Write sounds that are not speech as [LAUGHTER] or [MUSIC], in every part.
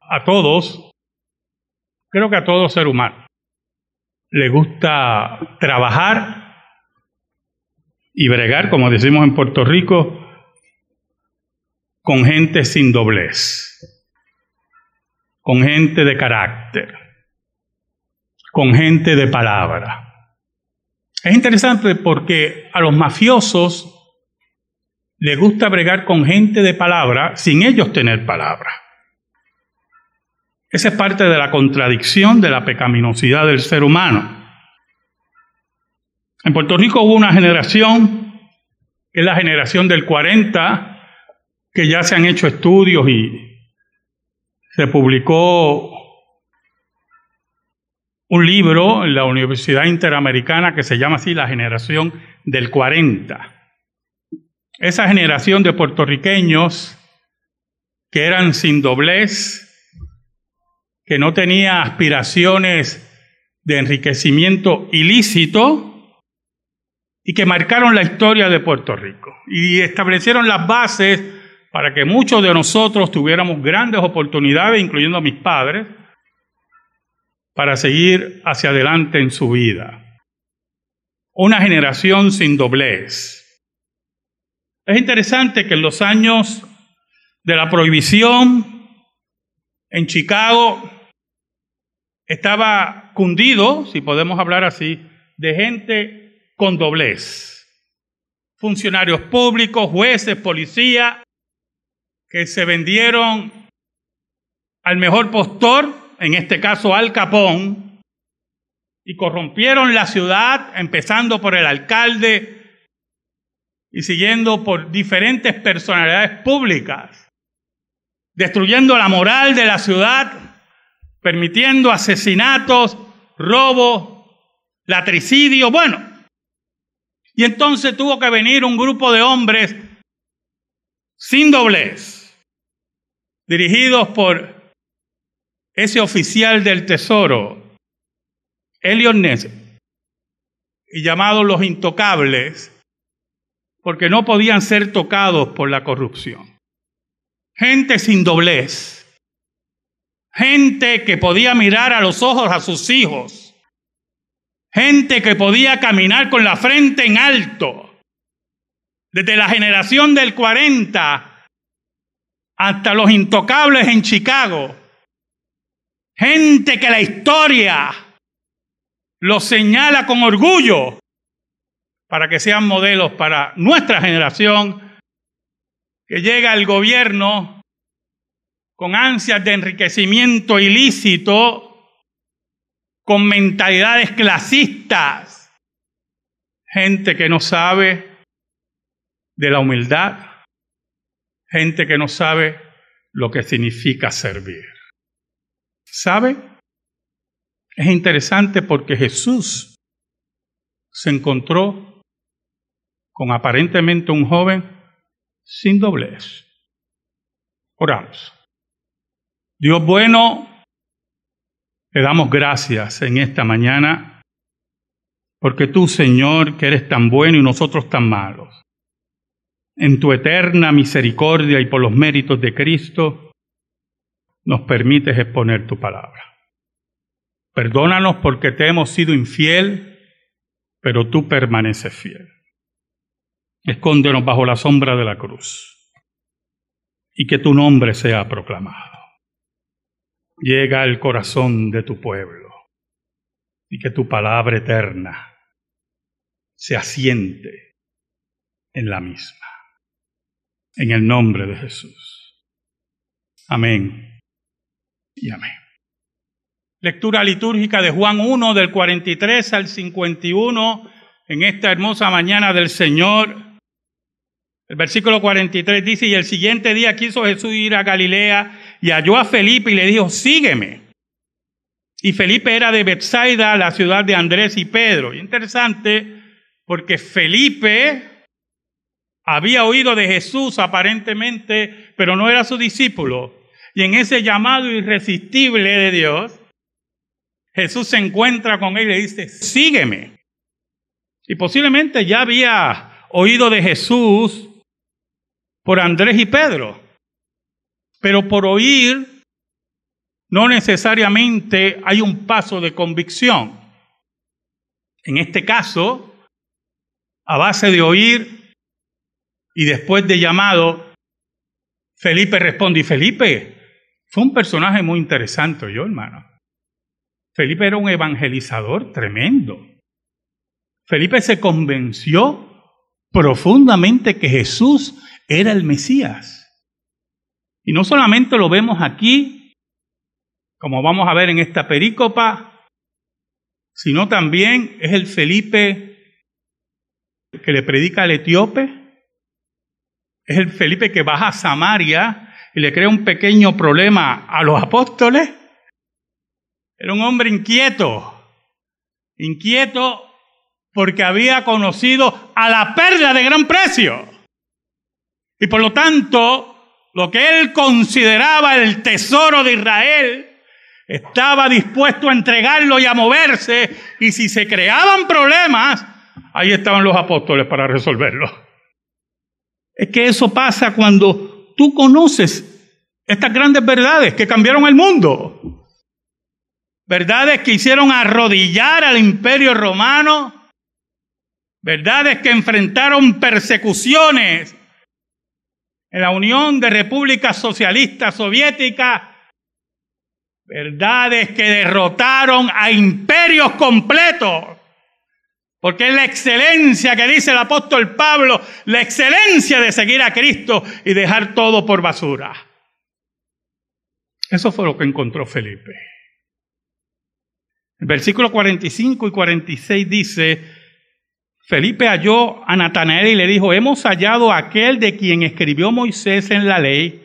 a todos, creo que a todo ser humano, le gusta trabajar y bregar, como decimos en Puerto Rico, con gente sin doblez, con gente de carácter, con gente de palabra. Es interesante porque a los mafiosos les gusta bregar con gente de palabra sin ellos tener palabra. Esa es parte de la contradicción de la pecaminosidad del ser humano. En Puerto Rico hubo una generación, que es la generación del 40, que ya se han hecho estudios y se publicó un libro en la Universidad Interamericana que se llama así La generación del 40. Esa generación de puertorriqueños que eran sin doblez, que no tenía aspiraciones de enriquecimiento ilícito y que marcaron la historia de Puerto Rico y establecieron las bases para que muchos de nosotros tuviéramos grandes oportunidades, incluyendo a mis padres, para seguir hacia adelante en su vida. Una generación sin doblez. Es interesante que en los años de la prohibición en Chicago estaba cundido, si podemos hablar así, de gente con doblez. Funcionarios públicos, jueces, policía, que se vendieron al mejor postor, en este caso al Capón, y corrompieron la ciudad, empezando por el alcalde y siguiendo por diferentes personalidades públicas, destruyendo la moral de la ciudad, permitiendo asesinatos, robos, latricidio, bueno. Y entonces tuvo que venir un grupo de hombres sin doblez dirigidos por ese oficial del Tesoro, Eliot Ness, y llamados los intocables, porque no podían ser tocados por la corrupción. Gente sin doblez, gente que podía mirar a los ojos a sus hijos, gente que podía caminar con la frente en alto. Desde la generación del 40 hasta los intocables en Chicago. Gente que la historia los señala con orgullo para que sean modelos para nuestra generación que llega al gobierno con ansias de enriquecimiento ilícito, con mentalidades clasistas, gente que no sabe de la humildad, gente que no sabe lo que significa servir. ¿Sabe? Es interesante porque Jesús se encontró con aparentemente un joven sin doblez. Oramos. Dios bueno, le damos gracias en esta mañana porque tú, Señor, que eres tan bueno y nosotros tan malos, en tu eterna misericordia y por los méritos de Cristo, nos permites exponer tu palabra. Perdónanos porque te hemos sido infiel, pero tú permaneces fiel. Escóndenos bajo la sombra de la cruz y que tu nombre sea proclamado. Llega al corazón de tu pueblo y que tu palabra eterna se asiente en la misma en el nombre de Jesús. Amén y amén. Lectura litúrgica de Juan 1 del 43 al 51 en esta hermosa mañana del Señor. El versículo 43 dice, y el siguiente día quiso Jesús ir a Galilea y halló a Felipe y le dijo, sígueme. Y Felipe era de Bethsaida, la ciudad de Andrés y Pedro. interesante porque Felipe había oído de Jesús aparentemente, pero no era su discípulo. Y en ese llamado irresistible de Dios, Jesús se encuentra con él y le dice, sígueme. Y posiblemente ya había oído de Jesús por Andrés y Pedro, pero por oír no necesariamente hay un paso de convicción. En este caso, a base de oír y después de llamado, Felipe responde, Felipe fue un personaje muy interesante, yo hermano. Felipe era un evangelizador tremendo. Felipe se convenció profundamente que Jesús era el Mesías. Y no solamente lo vemos aquí, como vamos a ver en esta perícopa, sino también es el Felipe que le predica al etíope, es el Felipe que baja a Samaria y le crea un pequeño problema a los apóstoles. Era un hombre inquieto, inquieto porque había conocido a la perla de gran precio. Y por lo tanto, lo que él consideraba el tesoro de Israel, estaba dispuesto a entregarlo y a moverse. Y si se creaban problemas, ahí estaban los apóstoles para resolverlo. Es que eso pasa cuando tú conoces estas grandes verdades que cambiaron el mundo. Verdades que hicieron arrodillar al imperio romano verdades que enfrentaron persecuciones en la Unión de Repúblicas Socialistas Soviéticas, verdades que derrotaron a imperios completos, porque es la excelencia que dice el apóstol Pablo, la excelencia de seguir a Cristo y dejar todo por basura. Eso fue lo que encontró Felipe. El versículo 45 y 46 dice, Felipe halló a Natanael y le dijo, hemos hallado a aquel de quien escribió Moisés en la ley,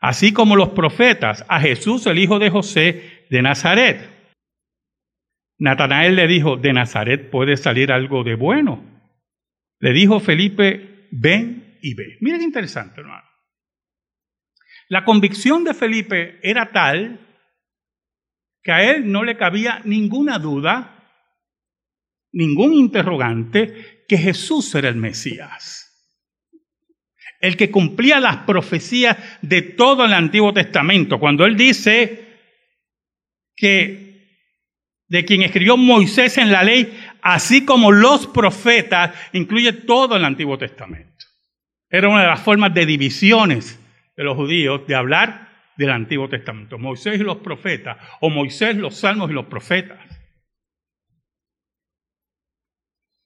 así como los profetas, a Jesús el hijo de José de Nazaret. Natanael le dijo, de Nazaret puede salir algo de bueno. Le dijo Felipe, ven y ve. Miren qué interesante, hermano. La convicción de Felipe era tal que a él no le cabía ninguna duda ningún interrogante que Jesús era el Mesías. El que cumplía las profecías de todo el Antiguo Testamento. Cuando él dice que de quien escribió Moisés en la ley, así como los profetas, incluye todo el Antiguo Testamento. Era una de las formas de divisiones de los judíos de hablar del Antiguo Testamento. Moisés y los profetas, o Moisés, los salmos y los profetas.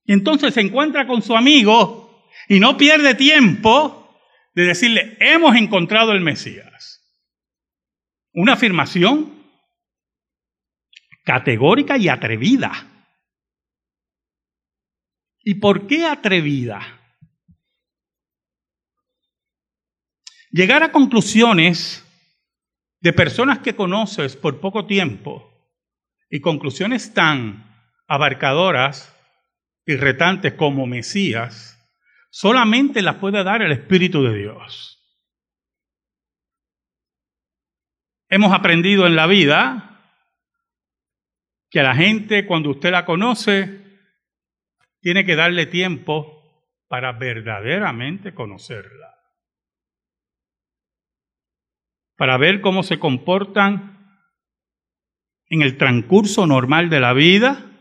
Y entonces se encuentra con su amigo y no pierde tiempo de decirle, hemos encontrado el Mesías. Una afirmación categórica y atrevida. ¿Y por qué atrevida? Llegar a conclusiones de personas que conoces por poco tiempo y conclusiones tan abarcadoras y retantes como Mesías, solamente las puede dar el Espíritu de Dios. Hemos aprendido en la vida que a la gente cuando usted la conoce, tiene que darle tiempo para verdaderamente conocerla. Para ver cómo se comportan en el transcurso normal de la vida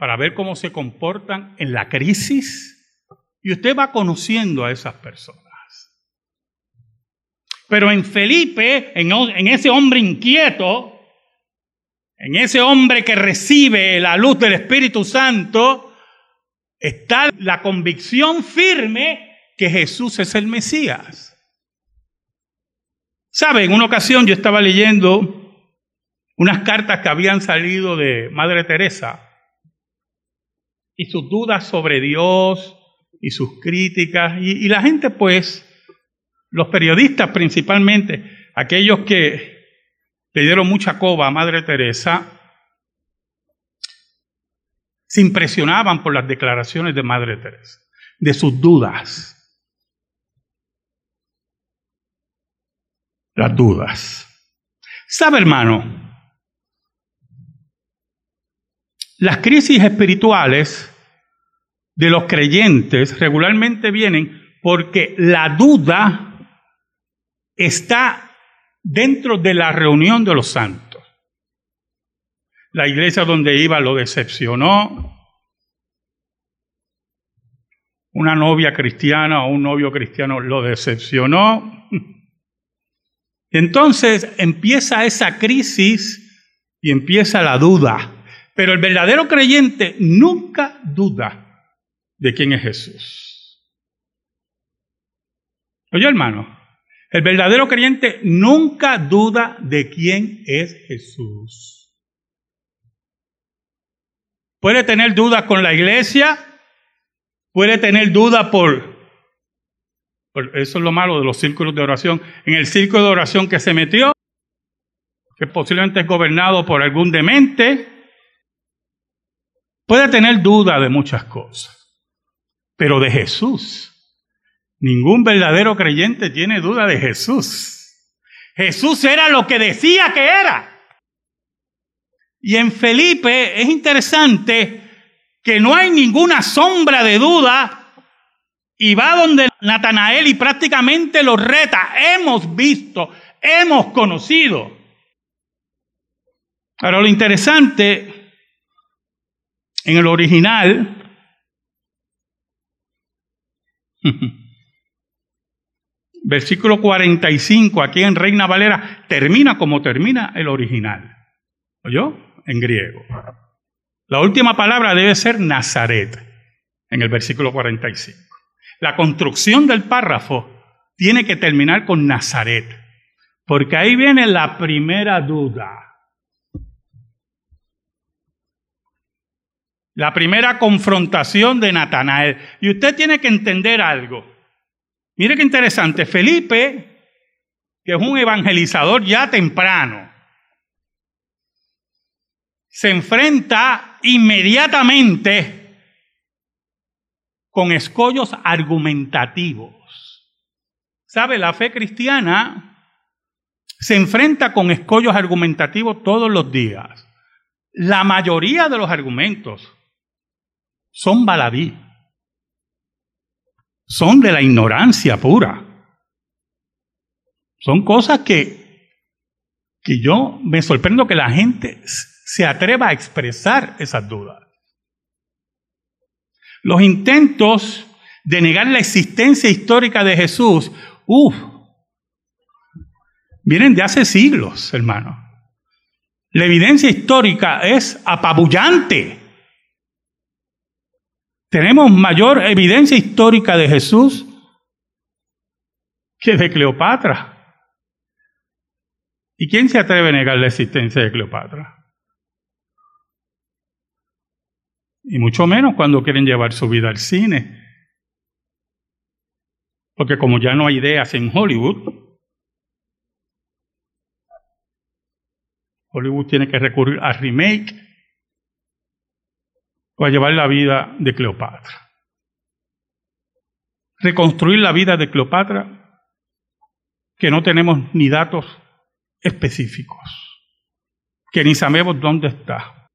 para ver cómo se comportan en la crisis y usted va conociendo a esas personas. Pero en Felipe, en, ese hombre inquieto, en ese hombre que recibe la luz del Espíritu Santo, está la convicción firme que Jesús es el Mesías. ¿Sabe? En una ocasión yo estaba leyendo unas cartas que habían salido de Madre Teresa y sus dudas sobre Dios y sus críticas. Y, la gente, pues, los periodistas principalmente, aquellos que le dieron mucha coba a Madre Teresa, se impresionaban por las declaraciones de Madre Teresa, de sus dudas. Las dudas. ¿Sabe, hermano? Las crisis espirituales de los creyentes regularmente vienen porque la duda está dentro de la reunión de los santos. La iglesia donde iba lo decepcionó. Una novia cristiana o un novio cristiano lo decepcionó. Entonces empieza esa crisis y empieza la duda. Pero el verdadero creyente nunca duda de quién es Jesús. Oye hermano, el verdadero creyente nunca duda de quién es Jesús. Puede tener dudas con la iglesia, puede tener dudas por, por, Eso es lo malo de los círculos de oración. En el círculo de oración que se metió, que posiblemente es gobernado por algún demente, puede tener duda de muchas cosas. Pero de Jesús, ningún verdadero creyente tiene duda de Jesús. Jesús era lo que decía que era. Y en Felipe es interesante que no hay ninguna sombra de duda y va donde Natanael y prácticamente lo reta. Hemos visto, hemos conocido. Ahora lo interesante, en el original, [LAUGHS] versículo 45, aquí en Reina Valera, termina como termina el original. ¿Oyó? en griego. La última palabra debe ser Nazaret, en el versículo 45. La construcción del párrafo tiene que terminar con Nazaret, porque ahí viene la primera duda. La primera confrontación de Natanael. Y usted tiene que entender algo. Mire qué interesante. Felipe, que es un evangelizador ya temprano, se enfrenta inmediatamente con escollos argumentativos. ¿Sabe? La fe cristiana se enfrenta con escollos argumentativos todos los días. La mayoría de los argumentos son baladí, son de la ignorancia pura. Son cosas que, que yo me sorprendo que la gente se atreva a expresar esas dudas. Los intentos de negar la existencia histórica de Jesús, uff, vienen de hace siglos, hermano. La evidencia histórica es apabullante. Tenemos mayor evidencia histórica de Jesús que de Cleopatra. ¿Y quién se atreve a negar la existencia de Cleopatra? Y mucho menos cuando quieren llevar su vida al cine. Porque como ya no hay ideas en Hollywood, Hollywood tiene que recurrir a remake a llevar la vida de Cleopatra. Reconstruir la vida de Cleopatra, que no tenemos ni datos específicos, que ni sabemos dónde está.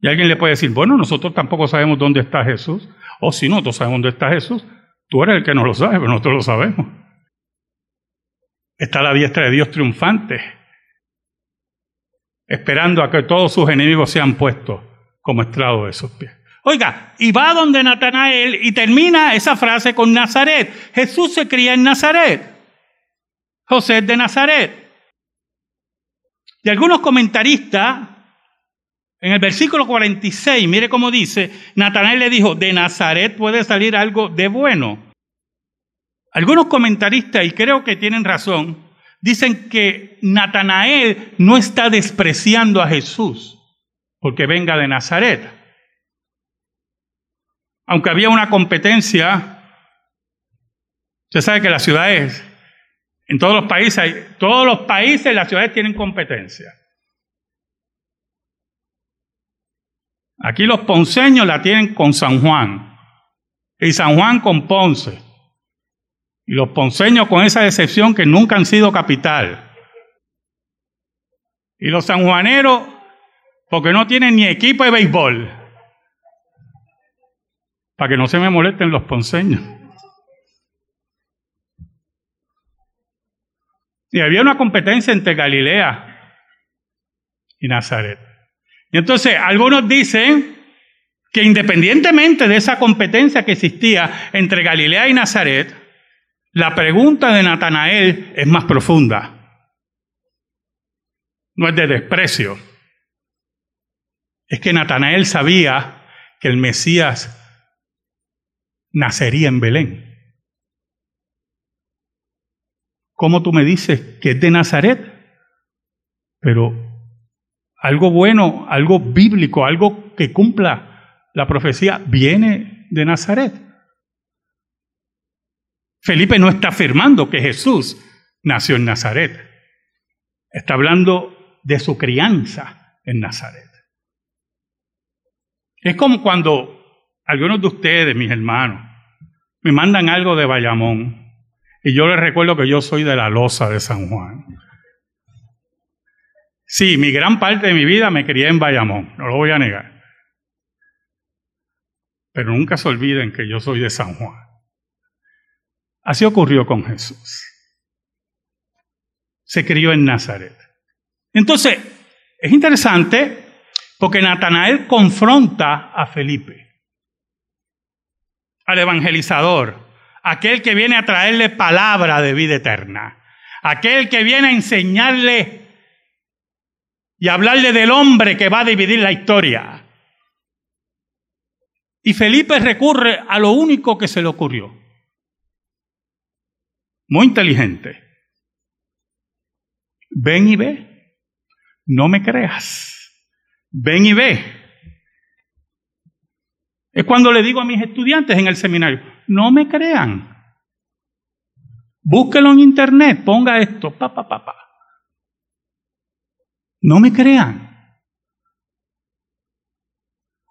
Y alguien le puede decir, bueno, nosotros tampoco sabemos dónde está Jesús. O si nosotros sabemos dónde está Jesús, tú eres el que no lo sabe, pero nosotros lo sabemos. Está la diestra de Dios triunfante, esperando a que todos sus enemigos sean puestos como estrado de sus pies. Oiga, y va donde Natanael y termina esa frase con Nazaret. Jesús se cría en Nazaret. José de Nazaret. Y algunos comentaristas en el versículo 46, mire cómo dice, Natanael le dijo, de Nazaret puede salir algo de bueno. Algunos comentaristas, y creo que tienen razón, dicen que Natanael no está despreciando a Jesús porque venga de Nazaret. Aunque había una competencia, usted sabe que las ciudades, en todos los países, todos los países las ciudades tienen competencia. Aquí los ponceños la tienen con San Juan y San Juan con Ponce. Y los ponceños con esa decepción que nunca han sido capital. Y los sanjuaneros porque no tienen ni equipo de béisbol. Para que no se me molesten los ponceños. Y había una competencia entre Galilea y Nazaret. Y entonces algunos dicen que independientemente de esa competencia que existía entre Galilea y Nazaret, la pregunta de Natanael es más profunda. No es de desprecio. Es que Natanael sabía que el Mesías nacería en Belén. ¿Cómo tú me dices que es de Nazaret? Pero algo bueno, algo bíblico, algo que cumpla la profecía, viene de Nazaret. Felipe no está afirmando que Jesús nació en Nazaret. Está hablando de su crianza en Nazaret. Es como cuando algunos de ustedes, mis hermanos, me mandan algo de Bayamón y yo les recuerdo que yo soy de la loza de San Juan. Sí, mi gran parte de mi vida me crié en Bayamón, no lo voy a negar. Pero nunca se olviden que yo soy de San Juan. Así ocurrió con Jesús. Se crió en Nazaret. Entonces, es interesante porque Natanael confronta a Felipe, al evangelizador, aquel que viene a traerle palabra de vida eterna, aquel que viene a enseñarle y hablarle del hombre que va a dividir la historia. Y Felipe recurre a lo único que se le ocurrió. Muy inteligente. Ven y ve. No me creas. Ven y ve. Es cuando le digo a mis estudiantes en el seminario, no me crean. Búsquelo en internet, ponga esto, pa, pa, pa, pa. No me crean.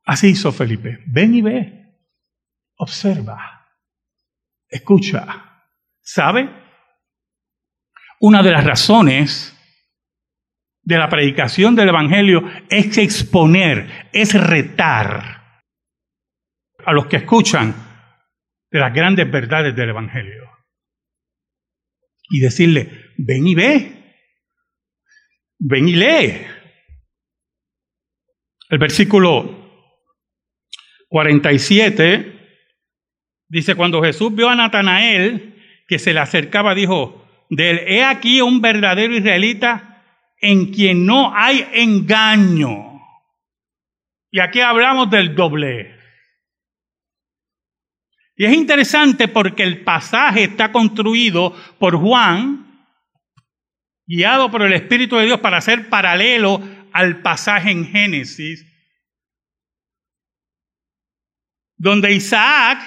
Así hizo Felipe. Ven y ve. Observa. Escucha. ¿Sabe? Una de las razones de la predicación del Evangelio es exponer, es retar a los que escuchan de las grandes verdades del Evangelio. Y decirle, ven y ve, ven y lee. El versículo 47 dice, cuando Jesús vio a Natanael que se le acercaba, dijo, de él, he aquí un verdadero israelita en quien no hay engaño. Y aquí hablamos del doble. Y es interesante porque el pasaje está construido por Juan, guiado por el Espíritu de Dios para ser paralelo al pasaje en Génesis, donde Isaac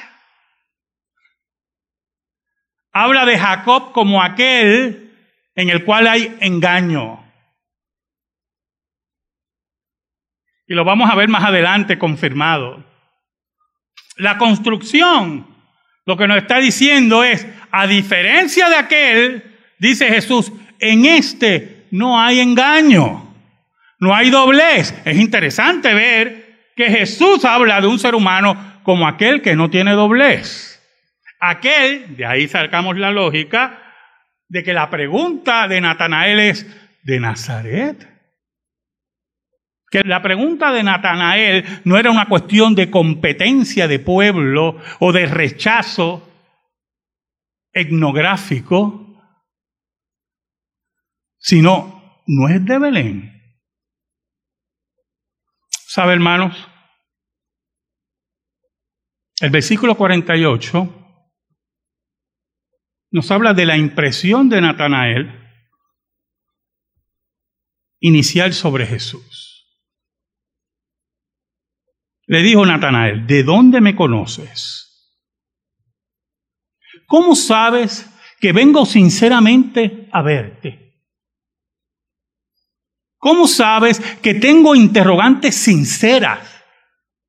habla de Jacob como aquel en el cual hay engaño. Y lo vamos a ver más adelante confirmado. La construcción lo que nos está diciendo es, a diferencia de aquel, dice Jesús, en este no hay engaño, no hay doblez. Es interesante ver que Jesús habla de un ser humano como aquel que no tiene doblez. Aquel, de ahí sacamos la lógica, de que la pregunta de Natanael es, ¿de Nazaret? Que la pregunta de Natanael no era una cuestión de competencia de pueblo o de rechazo etnográfico, sino no es de Belén. ¿Sabe, hermanos? El versículo 48 nos habla de la impresión de Natanael inicial sobre Jesús. Le dijo Natanael, ¿de dónde me conoces? ¿Cómo sabes que vengo sinceramente a verte? ¿Cómo sabes que tengo interrogantes sinceras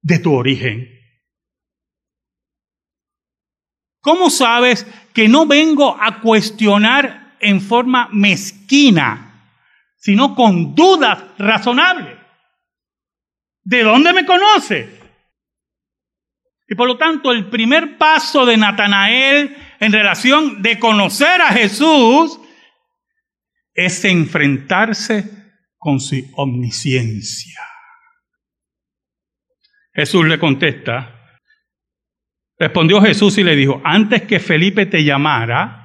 de tu origen? ¿Cómo sabes que no vengo a cuestionar en forma mezquina, sino con dudas razonables? ¿De dónde me conoce? Y por lo tanto, el primer paso de Natanael en relación de conocer a Jesús es enfrentarse con su omnisciencia. Jesús le contesta, respondió Jesús y le dijo, antes que Felipe te llamara,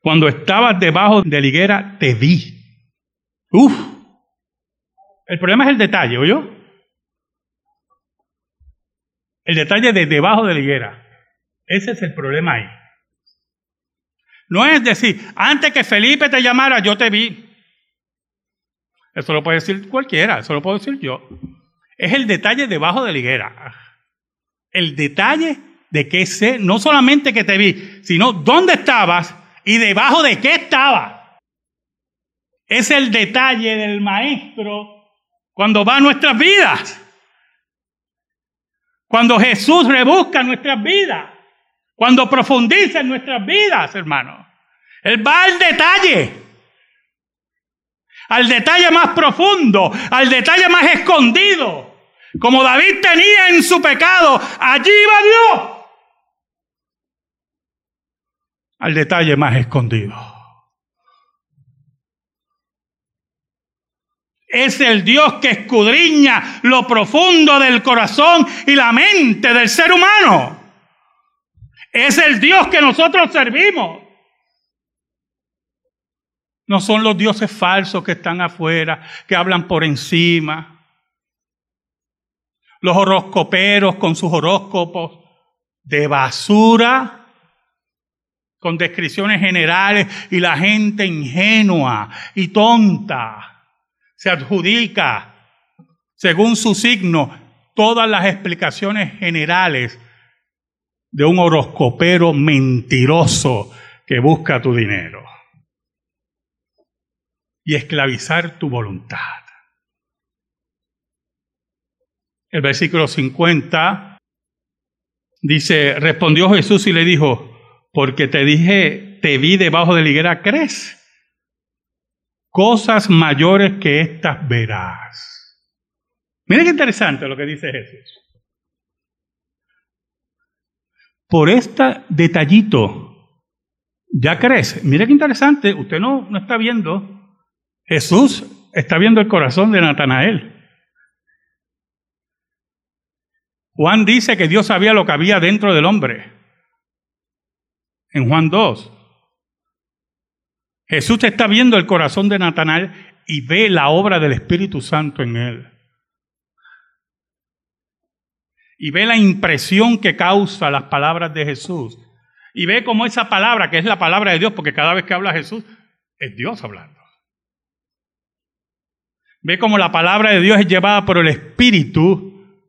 cuando estabas debajo de la higuera, te vi. Uf, el problema es el detalle, ¿oyó? El detalle de debajo de la higuera. Ese es el problema ahí. No es decir, antes que Felipe te llamara, yo te vi. Eso lo puede decir cualquiera, eso lo puedo decir yo. Es el detalle debajo de la higuera. El detalle de que sé, no solamente que te vi, sino dónde estabas y debajo de qué estaba. Es el detalle del maestro cuando va a nuestras vidas. Cuando Jesús rebusca nuestras vidas. Cuando profundiza en nuestras vidas, hermano. Él va al detalle. Al detalle más profundo. Al detalle más escondido. Como David tenía en su pecado. Allí va Dios. Al detalle más escondido. Es el Dios que escudriña lo profundo del corazón y la mente del ser humano. Es el Dios que nosotros servimos. No son los dioses falsos que están afuera, que hablan por encima. Los horoscoperos con sus horóscopos de basura, con descripciones generales, y la gente ingenua y tonta se adjudica, según su signo, todas las explicaciones generales de un horoscopero mentiroso que busca tu dinero y esclavizar tu voluntad. El versículo 50 dice, respondió Jesús y le dijo, porque te dije, te vi debajo de la higuera, ¿crees? Cosas mayores que estas verás. Miren qué interesante lo que dice Jesús. Por este detallito, ¿ya crees? Mire qué interesante, usted no, no está viendo. Jesús está viendo el corazón de Natanael. Juan dice que Dios sabía lo que había dentro del hombre. En Juan 2. Jesús está viendo el corazón de Natanael y ve la obra del Espíritu Santo en él. Y ve la impresión que causa las palabras de Jesús. Y ve cómo esa palabra, que es la palabra de Dios, porque cada vez que habla Jesús, es Dios hablando. Ve cómo la palabra de Dios es llevada por el Espíritu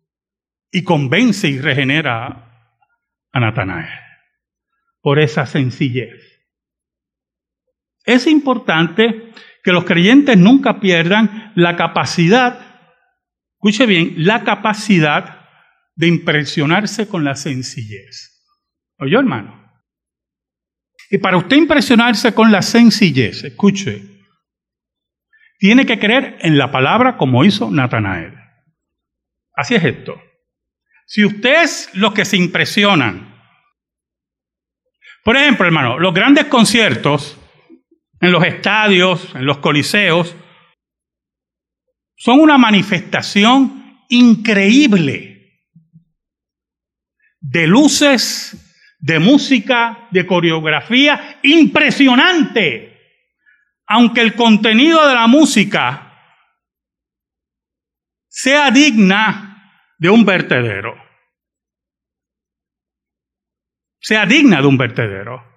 y convence y regenera a Natanael por esa sencillez. Es importante que los creyentes nunca pierdan la capacidad, escuche bien, la capacidad de impresionarse con la sencillez. ¿Oyó, hermano? Y para usted impresionarse con la sencillez, escuche, tiene que creer en la palabra como hizo Natanael. Así es esto. Si ustedes los que se impresionan, por ejemplo, hermano, los grandes conciertos en los estadios, en los coliseos, son una manifestación increíble de luces, de música, de coreografía, impresionante. Aunque el contenido de la música sea digna de un vertedero. Sea digna de un vertedero.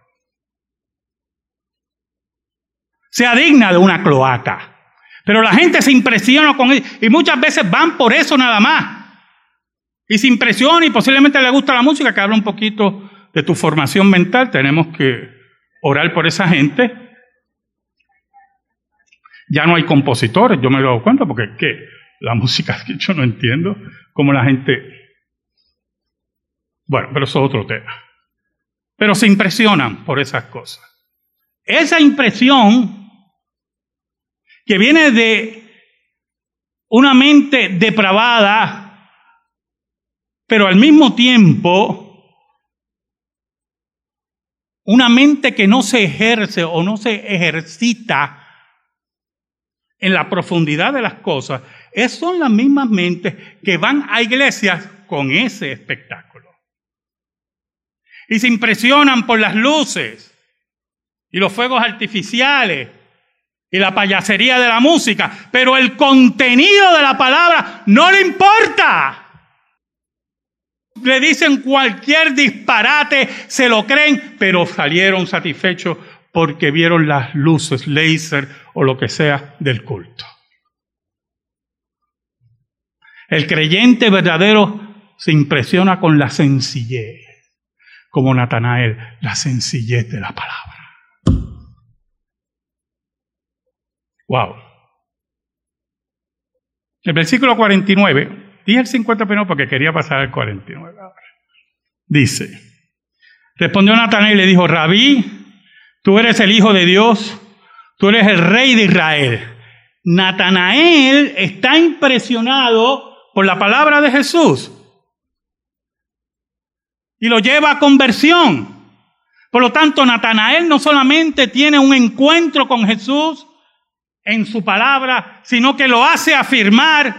Sea digna de una cloaca. Pero la gente se impresiona con él y muchas veces van por eso nada más. Y se impresiona y posiblemente le gusta la música, que habla un poquito de tu formación mental. Tenemos que orar por esa gente. Ya no hay compositores, yo me he dado cuenta, porque ¿qué? la [LAUGHS] música que yo no entiendo, cómo la gente... Bueno, pero eso es otro tema. Pero se impresionan por esas cosas. Esa impresión que viene de una mente depravada, pero al mismo tiempo una mente que no se ejerce o no se ejercita en la profundidad de las cosas, es, son las mismas mentes que van a iglesias con ese espectáculo. Y se impresionan por las luces y los fuegos artificiales y la payasería de la música, pero el contenido de la palabra no le importa. Le dicen cualquier disparate, se lo creen, pero salieron satisfechos porque vieron las luces láser o lo que sea del culto. El creyente verdadero se impresiona con la sencillez, como Natanael, la sencillez de la palabra. Wow. El versículo 49, dije el 50 pero porque quería pasar al 49 ahora. Dice, respondió Natanael y le dijo, Rabí, tú eres el Hijo de Dios, tú eres el Rey de Israel. Natanael está impresionado por la palabra de Jesús y lo lleva a conversión. Por lo tanto, Natanael no solamente tiene un encuentro con Jesús, en su palabra, sino que lo hace afirmar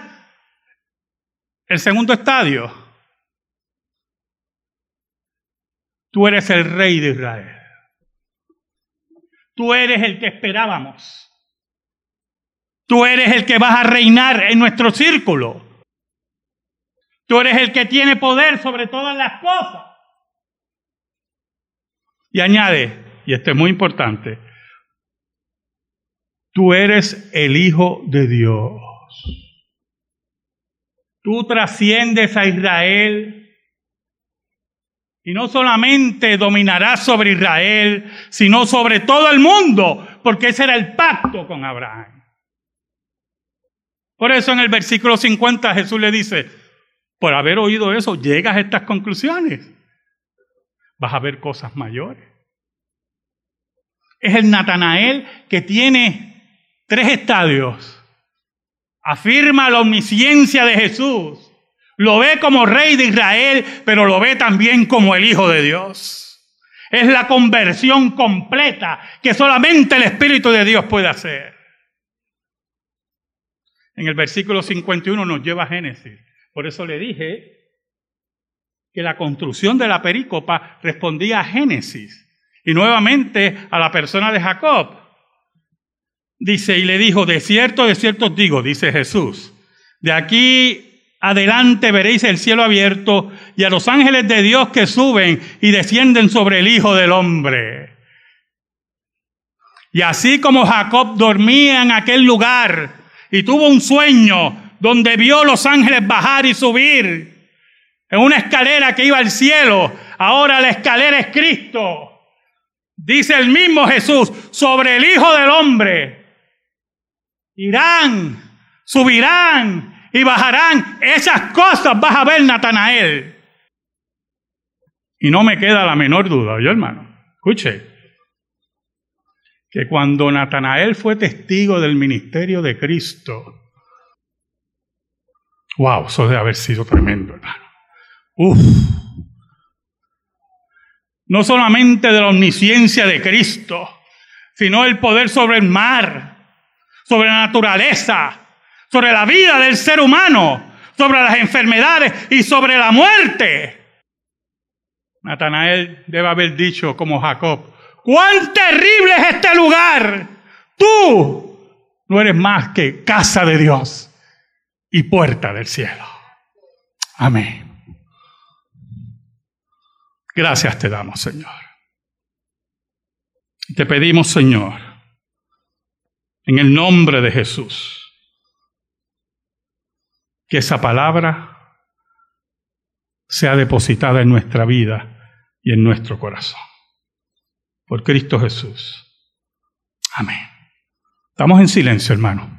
el segundo estadio. Tú eres el rey de Israel. Tú eres el que esperábamos. Tú eres el que vas a reinar en nuestro círculo. Tú eres el que tiene poder sobre todas las cosas. Y añade, y esto es muy importante, Tú eres el Hijo de Dios. Tú trasciendes a Israel y no solamente dominarás sobre Israel, sino sobre todo el mundo, porque ese era el pacto con Abraham. Por eso en el versículo 50 Jesús le dice, por haber oído eso, llegas a estas conclusiones. Vas a ver cosas mayores. Es el Natanael que tiene tres estadios. Afirma la omnisciencia de Jesús. Lo ve como rey de Israel, pero lo ve también como el Hijo de Dios. Es la conversión completa que solamente el Espíritu de Dios puede hacer. En el versículo 51 nos lleva a Génesis. Por eso le dije que la construcción de la perícopa respondía a Génesis y nuevamente a la persona de Jacob. Dice, y le dijo, de cierto, de cierto digo, dice Jesús, de aquí adelante veréis el cielo abierto y a los ángeles de Dios que suben y descienden sobre el Hijo del Hombre. Y así como Jacob dormía en aquel lugar y tuvo un sueño donde vio los ángeles bajar y subir en una escalera que iba al cielo, ahora la escalera es Cristo. Dice el mismo Jesús sobre el Hijo del Hombre irán, subirán y bajarán. Esas cosas vas a ver, Natanael. Y no me queda la menor duda, yo hermano, escuche, que cuando Natanael fue testigo del ministerio de Cristo, wow, eso debe haber sido tremendo, hermano. Uf. No solamente de la omnisciencia de Cristo, sino el poder sobre el mar, sobre la naturaleza, sobre la vida del ser humano, sobre las enfermedades y sobre la muerte. Natanael debe haber dicho como Jacob, cuán terrible es este lugar. Tú no eres más que casa de Dios y puerta del cielo. Amén. Gracias te damos, Señor. Te pedimos, Señor, en el nombre de Jesús. Que esa palabra sea depositada en nuestra vida y en nuestro corazón. Por Cristo Jesús. Amén. Estamos en silencio, hermano.